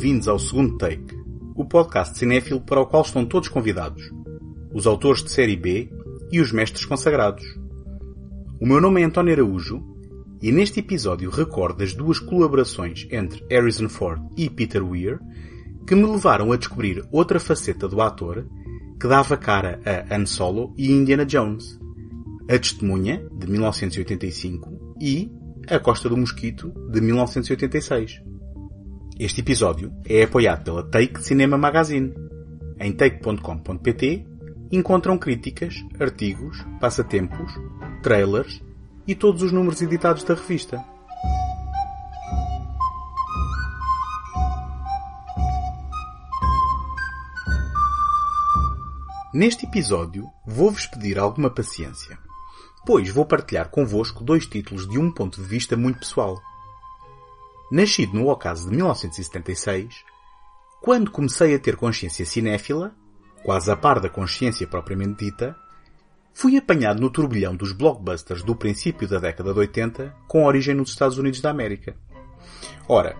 Bem-vindos ao segundo Take, o podcast cinéfilo para o qual estão todos convidados, os autores de série B e os mestres consagrados. O meu nome é António Araújo e neste episódio recordo as duas colaborações entre Harrison Ford e Peter Weir que me levaram a descobrir outra faceta do ator que dava cara a Han Solo e Indiana Jones. A Testemunha, de 1985, e A Costa do Mosquito, de 1986. Este episódio é apoiado pela Take Cinema Magazine. Em take.com.pt encontram críticas, artigos, passatempos, trailers e todos os números editados da revista. Neste episódio vou-vos pedir alguma paciência, pois vou partilhar convosco dois títulos de um ponto de vista muito pessoal. Nascido no ocaso de 1976, quando comecei a ter consciência cinéfila, quase a par da consciência propriamente dita, fui apanhado no turbilhão dos blockbusters do princípio da década de 80, com origem nos Estados Unidos da América. Ora,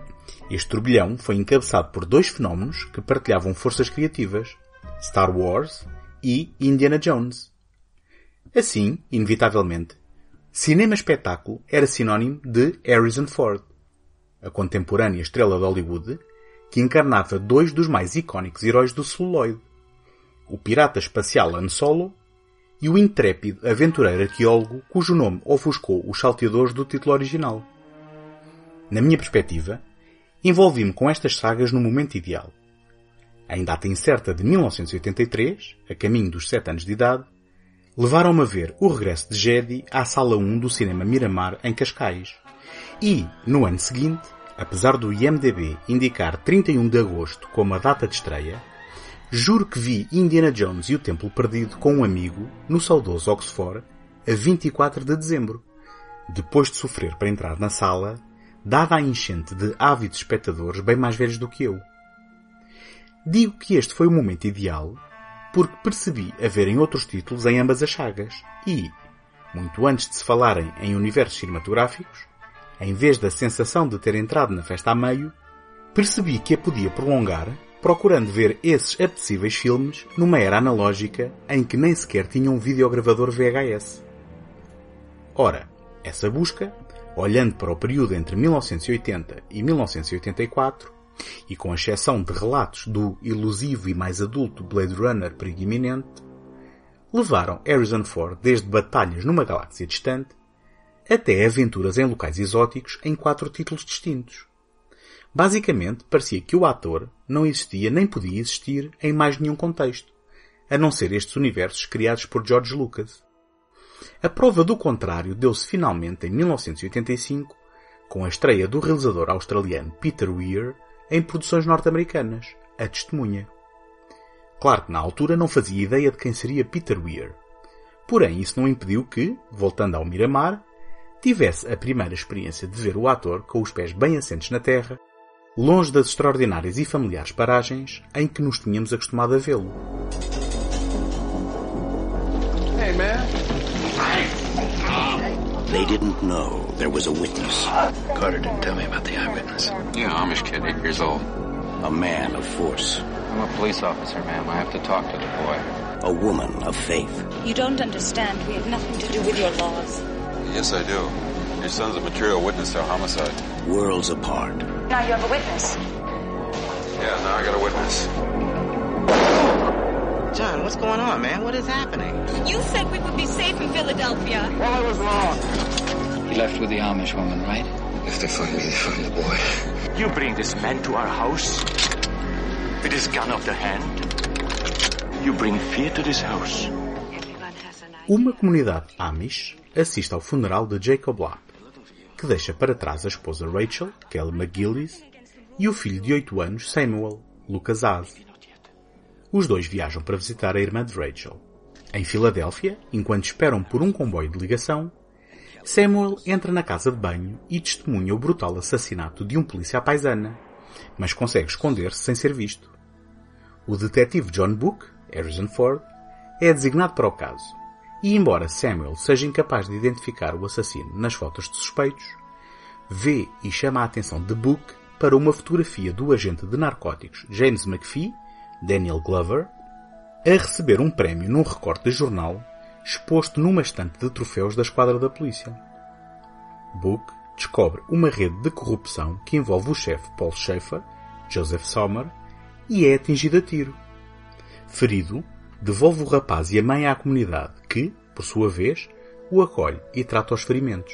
este turbilhão foi encabeçado por dois fenómenos que partilhavam forças criativas, Star Wars e Indiana Jones. Assim, inevitavelmente, cinema-espetáculo era sinónimo de Harrison Ford a contemporânea estrela de Hollywood, que encarnava dois dos mais icónicos heróis do celuloide, o pirata espacial Han Solo e o intrépido aventureiro arqueólogo cujo nome ofuscou os salteadores do título original. Na minha perspectiva, envolvi-me com estas sagas no momento ideal. Em data incerta de 1983, a caminho dos sete anos de idade, levaram-me a ver o regresso de Jedi à Sala 1 do Cinema Miramar em Cascais. E, no ano seguinte, apesar do IMDB indicar 31 de agosto como a data de estreia, juro que vi Indiana Jones e o Templo Perdido com um amigo no saudoso Oxford a 24 de dezembro, depois de sofrer para entrar na sala, dada a enchente de ávidos espectadores bem mais velhos do que eu. Digo que este foi o momento ideal porque percebi haverem outros títulos em ambas as sagas e, muito antes de se falarem em universos cinematográficos, em vez da sensação de ter entrado na festa a meio, percebi que a podia prolongar procurando ver esses apetecíveis filmes numa era analógica em que nem sequer tinha um videogravador VHS. Ora, essa busca, olhando para o período entre 1980 e 1984, e com exceção de relatos do ilusivo e mais adulto Blade Runner perigo levaram Harrison Ford desde batalhas numa galáxia distante até aventuras em locais exóticos em quatro títulos distintos. Basicamente, parecia que o ator não existia nem podia existir em mais nenhum contexto, a não ser estes universos criados por George Lucas. A prova do contrário deu-se finalmente em 1985, com a estreia do realizador australiano Peter Weir em produções norte-americanas, A Testemunha. Claro que na altura não fazia ideia de quem seria Peter Weir. Porém, isso não impediu que, voltando ao Miramar, tivesse a primeira experiência de ver o ator com os pés bem assentes na terra, longe das extraordinárias e familiares paragens em que nos tínhamos acostumado a vê-lo. Hey, man. They didn't know there was a witness, Carter didn't tell me about the eyewitness. Yeah, Amish kid, eight years old. a man of force, I'm a police officer, ma'am. I have to talk to the boy. a woman of faith. You don't understand. We have nothing to do with your laws. Yes, I do. Your son's a material witness to a homicide. Worlds apart, Now you have a witness. Yeah, now I got a witness. John, what's going on, man? What is happening? You said we would be safe in Philadelphia. Well, I was wrong. He left with the Amish woman, right? If they find me, they find the boy. You bring this man to our house with his gun of the hand. You bring fear to this house. Uma comunidade Amish assiste ao funeral de Jacob Lapp, que deixa para trás a esposa Rachel, Kelly McGillis, e o filho de 8 anos, Samuel, Lucas Az. Os dois viajam para visitar a irmã de Rachel. Em Filadélfia, enquanto esperam por um comboio de ligação, Samuel entra na casa de banho e testemunha o brutal assassinato de um polícia paisana, mas consegue esconder-se sem ser visto. O detetive John Book, Harrison Ford, é designado para o caso, e embora Samuel seja incapaz de identificar o assassino nas fotos de suspeitos, vê e chama a atenção de Book para uma fotografia do agente de narcóticos James McPhee, Daniel Glover, a receber um prémio num recorte de jornal exposto numa estante de troféus da esquadra da polícia. Book descobre uma rede de corrupção que envolve o chefe Paul Schaefer, Joseph Sommer, e é atingido a tiro. Ferido, devolve o rapaz e a mãe à comunidade, que, por sua vez, o acolhe e trata os ferimentos.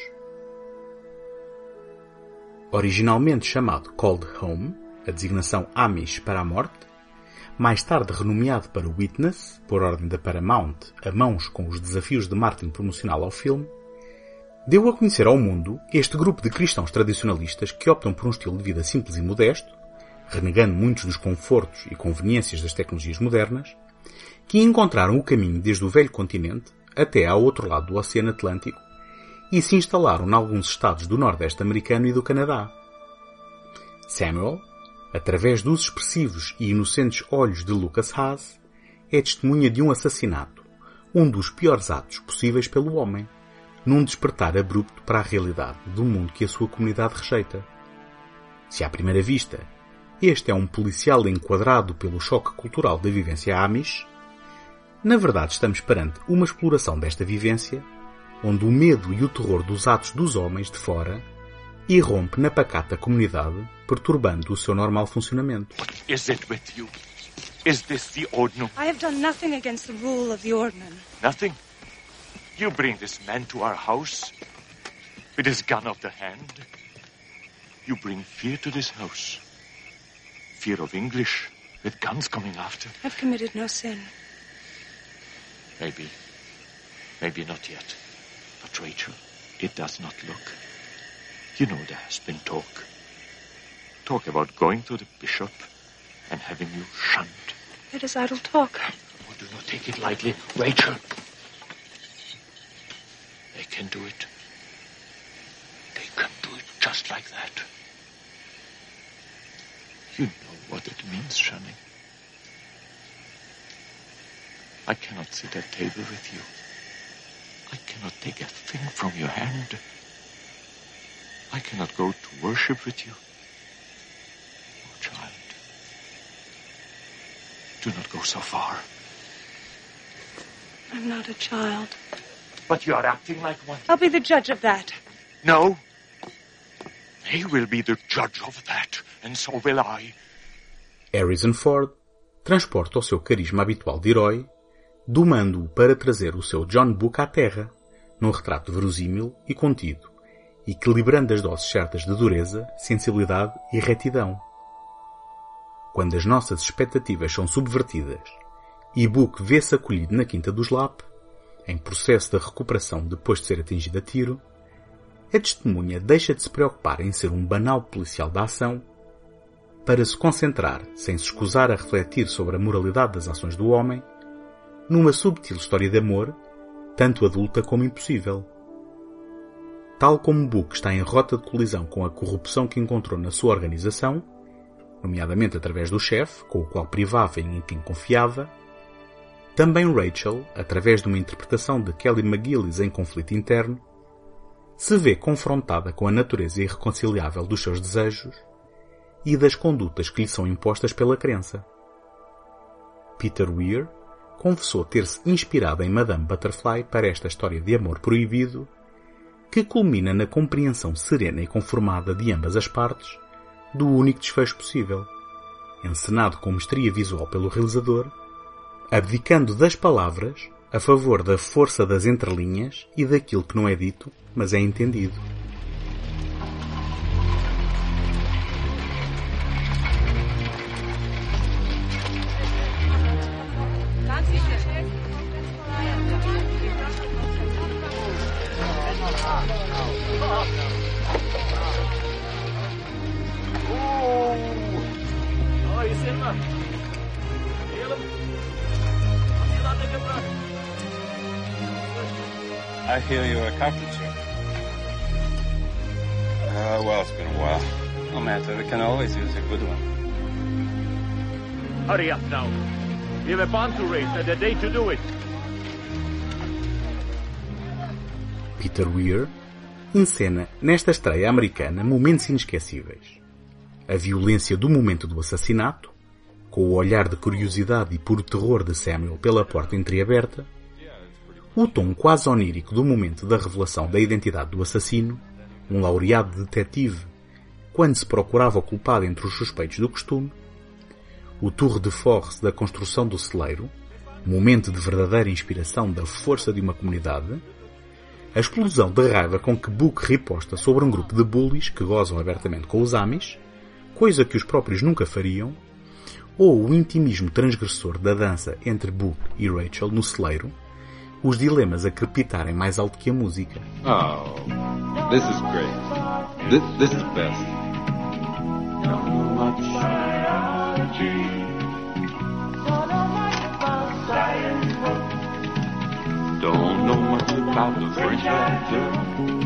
Originalmente chamado Cold Home, a designação Amish para a morte, mais tarde renomeado para Witness, por ordem da Paramount, a mãos com os desafios de marketing promocional ao filme, deu a conhecer ao mundo este grupo de cristãos tradicionalistas que optam por um estilo de vida simples e modesto, renegando muitos dos confortos e conveniências das tecnologias modernas, que encontraram o caminho desde o velho continente até ao outro lado do Oceano Atlântico e se instalaram em alguns estados do Nordeste americano e do Canadá. Samuel, através dos expressivos e inocentes olhos de Lucas Haas, é testemunha de um assassinato, um dos piores atos possíveis pelo homem, num despertar abrupto para a realidade do mundo que a sua comunidade rejeita. Se à primeira vista este é um policial enquadrado pelo choque cultural da vivência Amish, na verdade estamos perante uma exploração desta vivência, onde o medo e o terror dos atos dos homens de fora irrompe na pacata comunidade, perturbando o seu normal funcionamento. What is it with you? Is this the Ordnung? I have done nothing against the rule of the Ordnung. Nothing. You bring this man to our house with his gun of the hand. You bring fear to this house. Fear of English with guns coming after. I've committed no sin. Maybe. Maybe not yet. But Rachel, it does not look. You know there has been talk. Talk about going to the bishop and having you shunned. That is idle talk. Oh, do not take it lightly, Rachel. They can do it. They can do it just like that. You know what it means, shunning. I cannot sit at table with you. I cannot take a thing from your hand. I cannot go to worship with you. Oh, child, do not go so far. I'm not a child. But you are acting like one. I'll be the judge of that. No. They will be the judge of that, and so will I. Harrison Ford transporta o seu carisma habitual de herói, domando-o para trazer o seu John Book à Terra, num retrato verosímil e contido, equilibrando as doses certas de dureza, sensibilidade e retidão. Quando as nossas expectativas são subvertidas e Book vê-se acolhido na Quinta dos Lap, em processo de recuperação depois de ser atingido a tiro, a testemunha deixa de se preocupar em ser um banal policial da ação para se concentrar, sem se escusar a refletir sobre a moralidade das ações do homem, numa subtil história de amor, tanto adulta como impossível. Tal como Book está em rota de colisão com a corrupção que encontrou na sua organização, nomeadamente através do chefe, com o qual privava e em quem confiava, também Rachel, através de uma interpretação de Kelly McGillis em conflito interno, se vê confrontada com a natureza irreconciliável dos seus desejos e das condutas que lhe são impostas pela crença. Peter Weir confessou ter-se inspirado em Madame Butterfly para esta história de amor proibido, que culmina na compreensão serena e conformada de ambas as partes do único desfecho possível, encenado com mestria visual pelo realizador, abdicando das palavras a favor da força das entrelinhas e daquilo que não é dito, mas é entendido. I hear you're a sir. Uh, well, it's been a while. No matter, we can always use a good one. Hurry up now. We have a bond to raise and a day to do it. Peter Weir encena nesta estreia americana momentos inesquecíveis. a violência do momento do assassinato, com o olhar de curiosidade e puro terror de Samuel pela porta entreaberta, o tom quase onírico do momento da revelação da identidade do assassino, um laureado detetive, quando se procurava o culpado entre os suspeitos do costume, o tour de force da construção do celeiro, momento de verdadeira inspiração da força de uma comunidade, a explosão de raiva com que Book riposta sobre um grupo de bullies que gozam abertamente com os Amis, coisa que os próprios nunca fariam, ou o intimismo transgressor da dança entre Book e Rachel no celeiro, os dilemas a crepitarem mais alto que a música. Oh, this is great. This, this is best. Don't know much about the French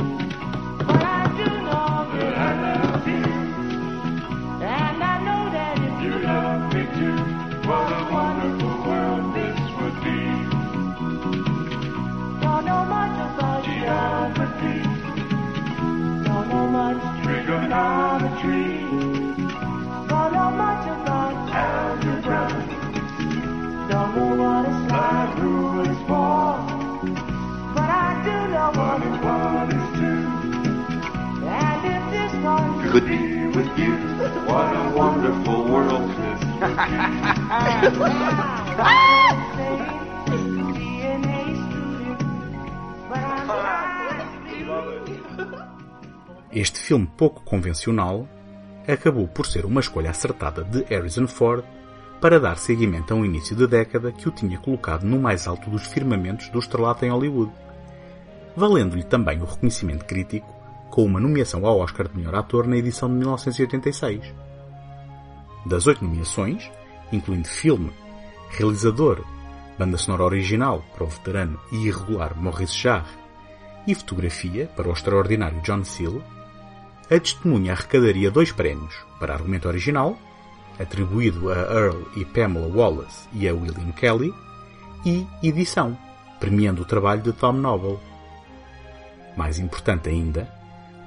Este filme pouco convencional acabou por ser uma escolha acertada de Harrison Ford para dar seguimento a um início de década que o tinha colocado no mais alto dos firmamentos do estrelato em Hollywood, valendo-lhe também o reconhecimento crítico com uma nomeação ao Oscar de melhor ator na edição de 1986. Das oito nomeações, incluindo filme, realizador, banda sonora original para o veterano e irregular Maurice Jarre e fotografia para o extraordinário John Seal, a testemunha arrecadaria dois prémios para argumento original, atribuído a Earl e Pamela Wallace e a William Kelly, e edição, premiando o trabalho de Tom Noble. Mais importante ainda,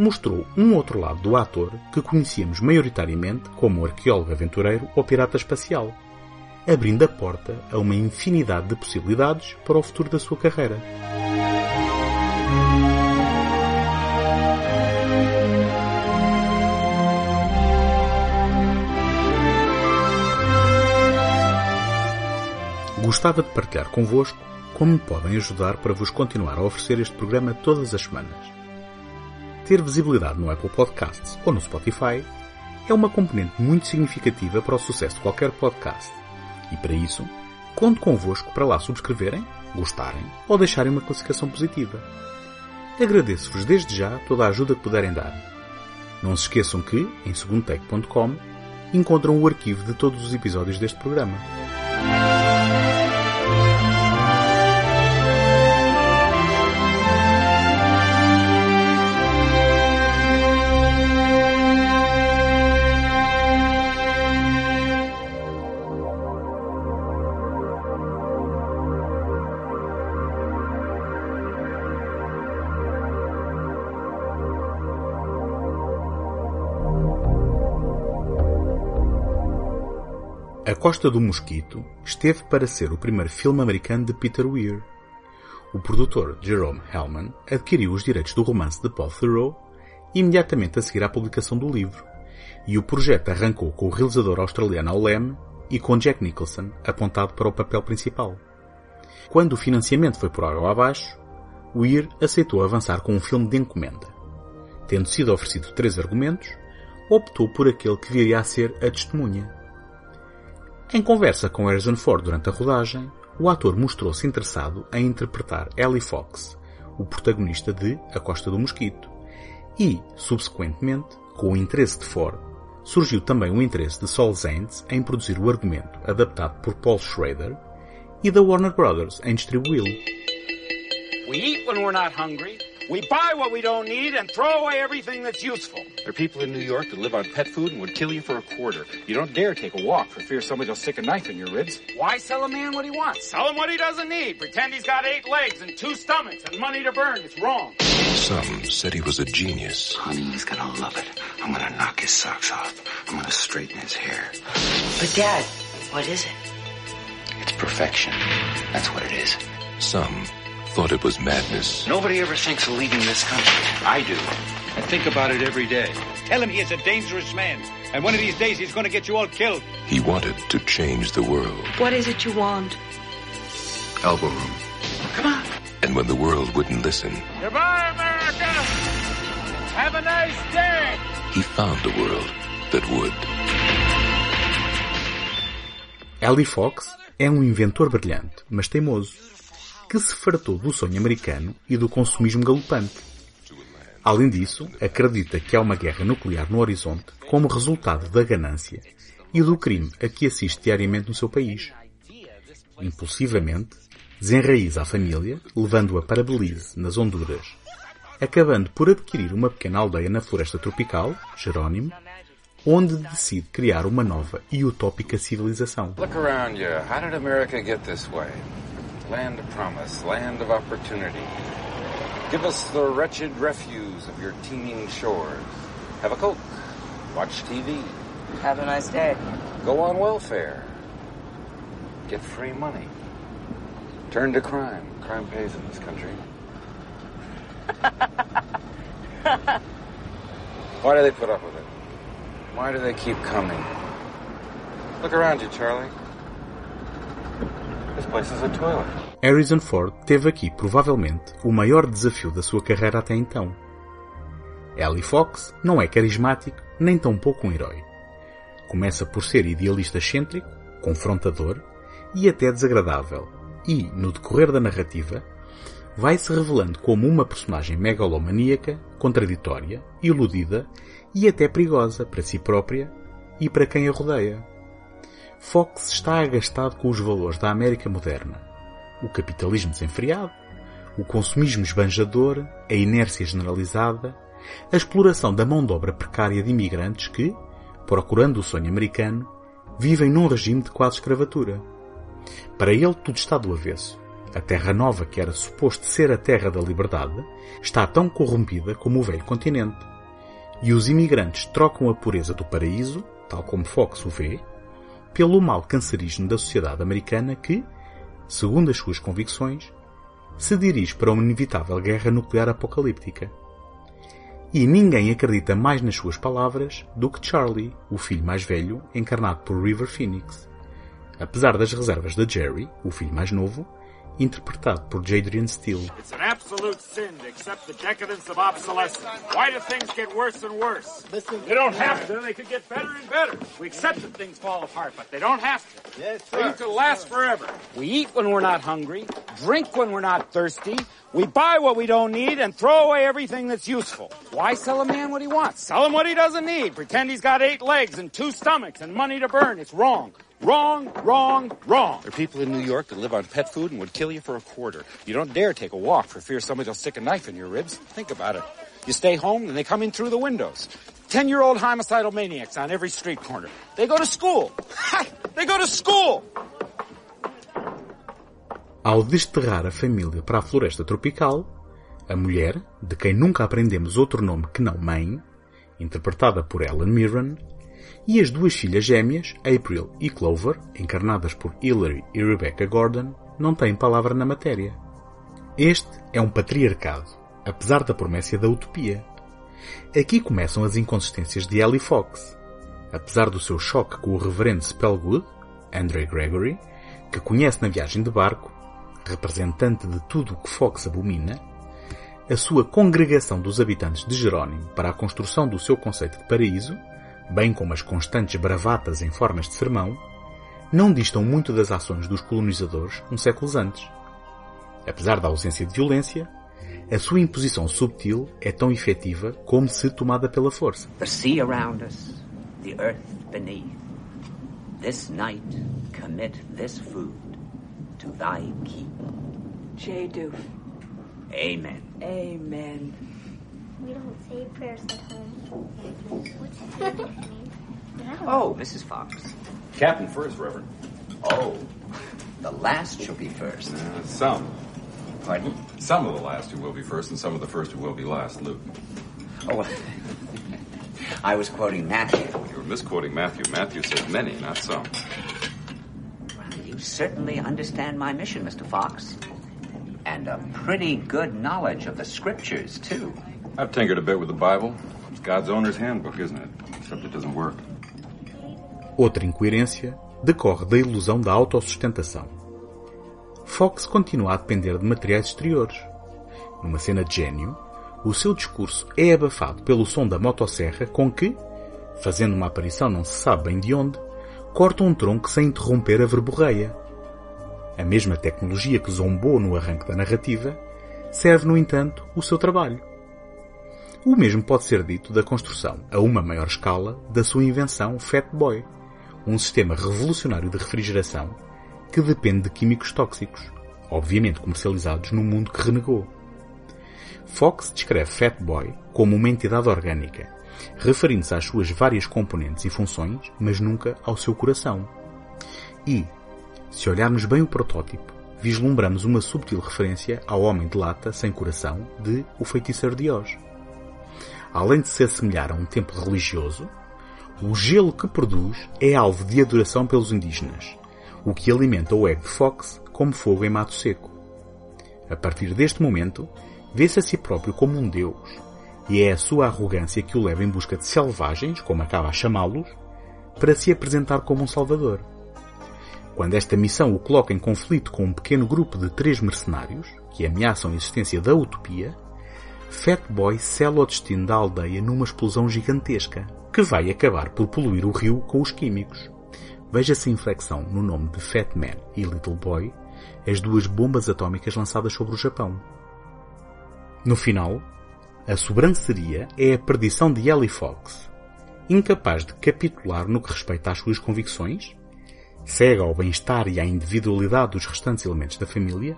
mostrou um outro lado do ator que conhecíamos maioritariamente como arqueólogo aventureiro ou pirata espacial, abrindo a porta a uma infinidade de possibilidades para o futuro da sua carreira. Gostava de partilhar convosco como me podem ajudar para vos continuar a oferecer este programa todas as semanas. Ter visibilidade no Apple Podcasts ou no Spotify é uma componente muito significativa para o sucesso de qualquer podcast. E para isso, conto convosco para lá subscreverem, gostarem ou deixarem uma classificação positiva. Agradeço-vos desde já toda a ajuda que puderem dar. Não se esqueçam que, em segundotech.com, encontram o arquivo de todos os episódios deste programa. A Costa do Mosquito esteve para ser o primeiro filme americano de Peter Weir. O produtor Jerome Hellman adquiriu os direitos do romance de Paul Theroux imediatamente a seguir à publicação do livro, e o projeto arrancou com o realizador australiano ao e com Jack Nicholson apontado para o papel principal. Quando o financiamento foi por água abaixo, Weir aceitou avançar com um filme de encomenda. Tendo sido oferecido três argumentos, optou por aquele que viria a ser a testemunha. Em conversa com Harrison Ford durante a rodagem, o ator mostrou-se interessado em interpretar Ellie Fox, o protagonista de A Costa do Mosquito, e, subsequentemente, com o interesse de Ford, surgiu também o interesse de Saul Zaentz em produzir o argumento adaptado por Paul Schrader e da Warner Brothers em distribuí-lo. We eat when we're not hungry. We buy what we don't need and throw away everything that's useful. There are people in New York that live on pet food and would kill you for a quarter. You don't dare take a walk for fear somebody will stick a knife in your ribs. Why sell a man what he wants? Sell him what he doesn't need. Pretend he's got eight legs and two stomachs and money to burn. It's wrong. Some said he was a genius. Honey, he's gonna love it. I'm gonna knock his socks off. I'm gonna straighten his hair. But Dad, what is it? It's perfection. That's what it is. Some thought it was madness. Nobody ever thinks of leaving this country. I do. I think about it every day. Tell him he is a dangerous man. And one of these days he's going to get you all killed. He wanted to change the world. What is it you want? Elbow room. Come on. And when the world wouldn't listen, Goodbye, America. Have a nice day. he found a world that would. Ellie Fox é um inventor brilhante, mas teimoso, que se fartou do sonho americano e do consumismo galopante. Além disso, acredita que há uma guerra nuclear no horizonte como resultado da ganância e do crime a que assiste diariamente no seu país. Impulsivamente, desenraiza a família, levando-a para Belize, nas Honduras, acabando por adquirir uma pequena aldeia na floresta tropical, Jerónimo, onde decide criar uma nova e utópica civilização. Look around you. How did America get this way? Land of promise, land of opportunity. Give us the wretched refuse of your teeming shores. Have a Coke. Watch TV. Have a nice day. Go on welfare. Get free money. Turn to crime. Crime pays in this country. Why do they put up with it? Why do they keep coming? Look around you, Charlie. Harrison Ford teve aqui provavelmente o maior desafio da sua carreira até então. Ellie Fox não é carismático nem tão pouco um herói. Começa por ser idealista excêntrico, confrontador e até desagradável, e, no decorrer da narrativa, vai se revelando como uma personagem megalomaníaca, contraditória, iludida e até perigosa para si própria e para quem a rodeia. Fox está agastado com os valores da América moderna. O capitalismo desenfreado, o consumismo esbanjador, a inércia generalizada, a exploração da mão de obra precária de imigrantes que, procurando o sonho americano, vivem num regime de quase escravatura. Para ele tudo está do avesso. A terra nova que era suposto ser a terra da liberdade está tão corrompida como o velho continente. E os imigrantes trocam a pureza do paraíso, tal como Fox o vê, pelo mal cancerígeno da sociedade americana que, segundo as suas convicções, se dirige para uma inevitável guerra nuclear apocalíptica. E ninguém acredita mais nas suas palavras do que Charlie, o filho mais velho, encarnado por River Phoenix. Apesar das reservas de Jerry, o filho mais novo, interpretado por Jadrian Steele. It's an absolute sin to accept the decadence of obsolescence. Why do things get worse and worse? They don't have to. They could get better and better. We accept that things fall apart, but they don't have to. Yes, Things could last forever. We eat when we're not hungry, drink when we're not thirsty. We buy what we don't need and throw away everything that's useful. Why sell a man what he wants? Sell him what he doesn't need. Pretend he's got eight legs and two stomachs and money to burn. It's wrong. Wrong, wrong, wrong. There are people in New York that live on pet food and would kill you for a quarter. You don't dare take a walk for fear somebody will stick a knife in your ribs. Think about it. You stay home and they come in through the windows. Ten-year-old homicidal maniacs on every street corner. They go to school. they go to school. Ao desterrar a família para a floresta tropical, a mulher, de quem nunca aprendemos outro nome que não mãe, interpretada por Ellen Mirren, e as duas filhas gêmeas, April e Clover, encarnadas por Hillary e Rebecca Gordon, não têm palavra na matéria. Este é um patriarcado, apesar da promessa da utopia. Aqui começam as inconsistências de Ellie Fox. Apesar do seu choque com o reverendo Spellgood, Andre Gregory, que conhece na viagem de barco, representante de tudo o que Fox abomina, a sua congregação dos habitantes de Jerónimo para a construção do seu conceito de paraíso, bem como as constantes bravatas em formas de sermão, não distam muito das ações dos colonizadores uns séculos antes. Apesar da ausência de violência, a sua imposição subtil é tão efetiva como se tomada pela força. The sea around us, the earth beneath. This night commit this food to thy keep. J. Doof. Amen. Amen. We don't say prayers at home. What's that mean? Oh, Mrs. Fox. Captain first, Reverend. Oh, the last shall be first. Uh, some. Pardon? Some of the last who will be first, and some of the first who will be last. Luke. Oh, I was quoting Matthew. You were misquoting Matthew. Matthew said many, not some. Well, you certainly understand my mission, Mr. Fox. And a pretty good knowledge of the scriptures, too. I've tinkered a bit with the Bible. It's God's owner's handbook, isn't it? Except it doesn't work. Outra incoerência decorre da ilusão da autossustentação. Fox continua a depender de materiais exteriores. Numa cena de gênio, o seu discurso é abafado pelo som da motosserra com que, fazendo uma aparição não se sabe bem de onde, corta um tronco sem interromper a verborreia. A mesma tecnologia que zombou no arranque da narrativa serve, no entanto, o seu trabalho. O mesmo pode ser dito da construção, a uma maior escala, da sua invenção Fat Boy, um sistema revolucionário de refrigeração que depende de químicos tóxicos, obviamente comercializados no mundo que renegou. Fox descreve Fat Boy como uma entidade orgânica, referindo-se às suas várias componentes e funções, mas nunca ao seu coração. E, se olharmos bem o protótipo, vislumbramos uma subtil referência ao homem de lata sem coração de O Feiticeiro de Oz. Além de se assemelhar a um templo religioso, o gelo que produz é alvo de adoração pelos indígenas, o que alimenta o ego de Fox como fogo em mato seco. A partir deste momento, vê-se a si próprio como um deus, e é a sua arrogância que o leva em busca de selvagens, como acaba a chamá-los, para se apresentar como um salvador. Quando esta missão o coloca em conflito com um pequeno grupo de três mercenários, que ameaçam a existência da utopia, Fat Boy sela o destino da aldeia numa explosão gigantesca, que vai acabar por poluir o rio com os químicos. Veja-se a inflexão no nome de Fat Man e Little Boy, as duas bombas atómicas lançadas sobre o Japão. No final, a sobranceria é a perdição de Ellie Fox, incapaz de capitular no que respeita às suas convicções, cega ao bem-estar e à individualidade dos restantes elementos da família,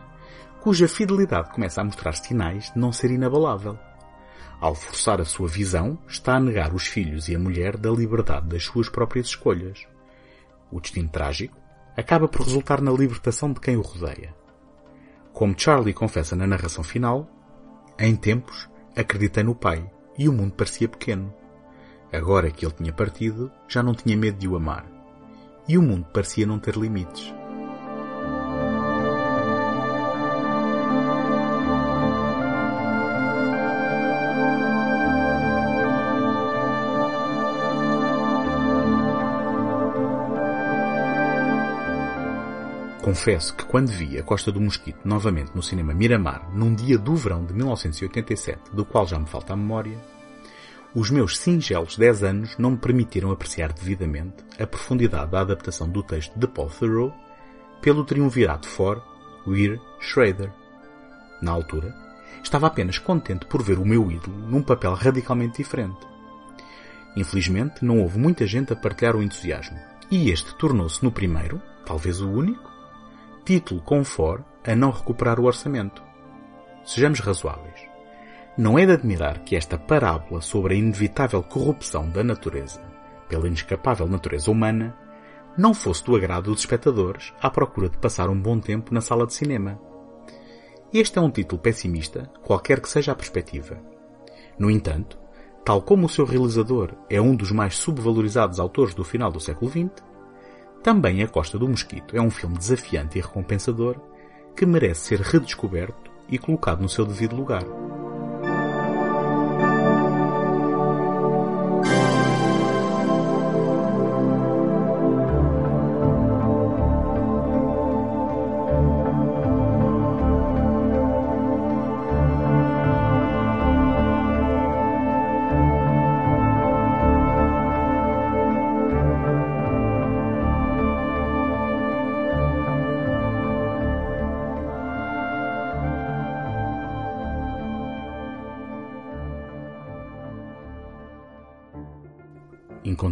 cuja fidelidade começa a mostrar sinais de não ser inabalável. Ao forçar a sua visão, está a negar os filhos e a mulher da liberdade das suas próprias escolhas. O destino trágico acaba por resultar na libertação de quem o rodeia. Como Charlie confessa na narração final, em tempos acreditei no pai e o mundo parecia pequeno. Agora que ele tinha partido, já não tinha medo de o amar. E o mundo parecia não ter limites. Confesso que quando vi a Costa do Mosquito novamente no cinema Miramar, num dia do verão de 1987, do qual já me falta a memória, os meus singelos 10 anos não me permitiram apreciar devidamente a profundidade da adaptação do texto de Paul Thoreau pelo triunvirato For, Weir, Schrader. Na altura, estava apenas contente por ver o meu ídolo num papel radicalmente diferente. Infelizmente, não houve muita gente a partilhar o entusiasmo, e este tornou-se no primeiro, talvez o único, título com For a não recuperar o orçamento. Sejamos razoáveis. Não é de admirar que esta parábola sobre a inevitável corrupção da natureza pela inescapável natureza humana não fosse do agrado dos espectadores à procura de passar um bom tempo na sala de cinema. Este é um título pessimista, qualquer que seja a perspectiva. No entanto, tal como o seu realizador é um dos mais subvalorizados autores do final do século XX, também A Costa do Mosquito é um filme desafiante e recompensador que merece ser redescoberto e colocado no seu devido lugar.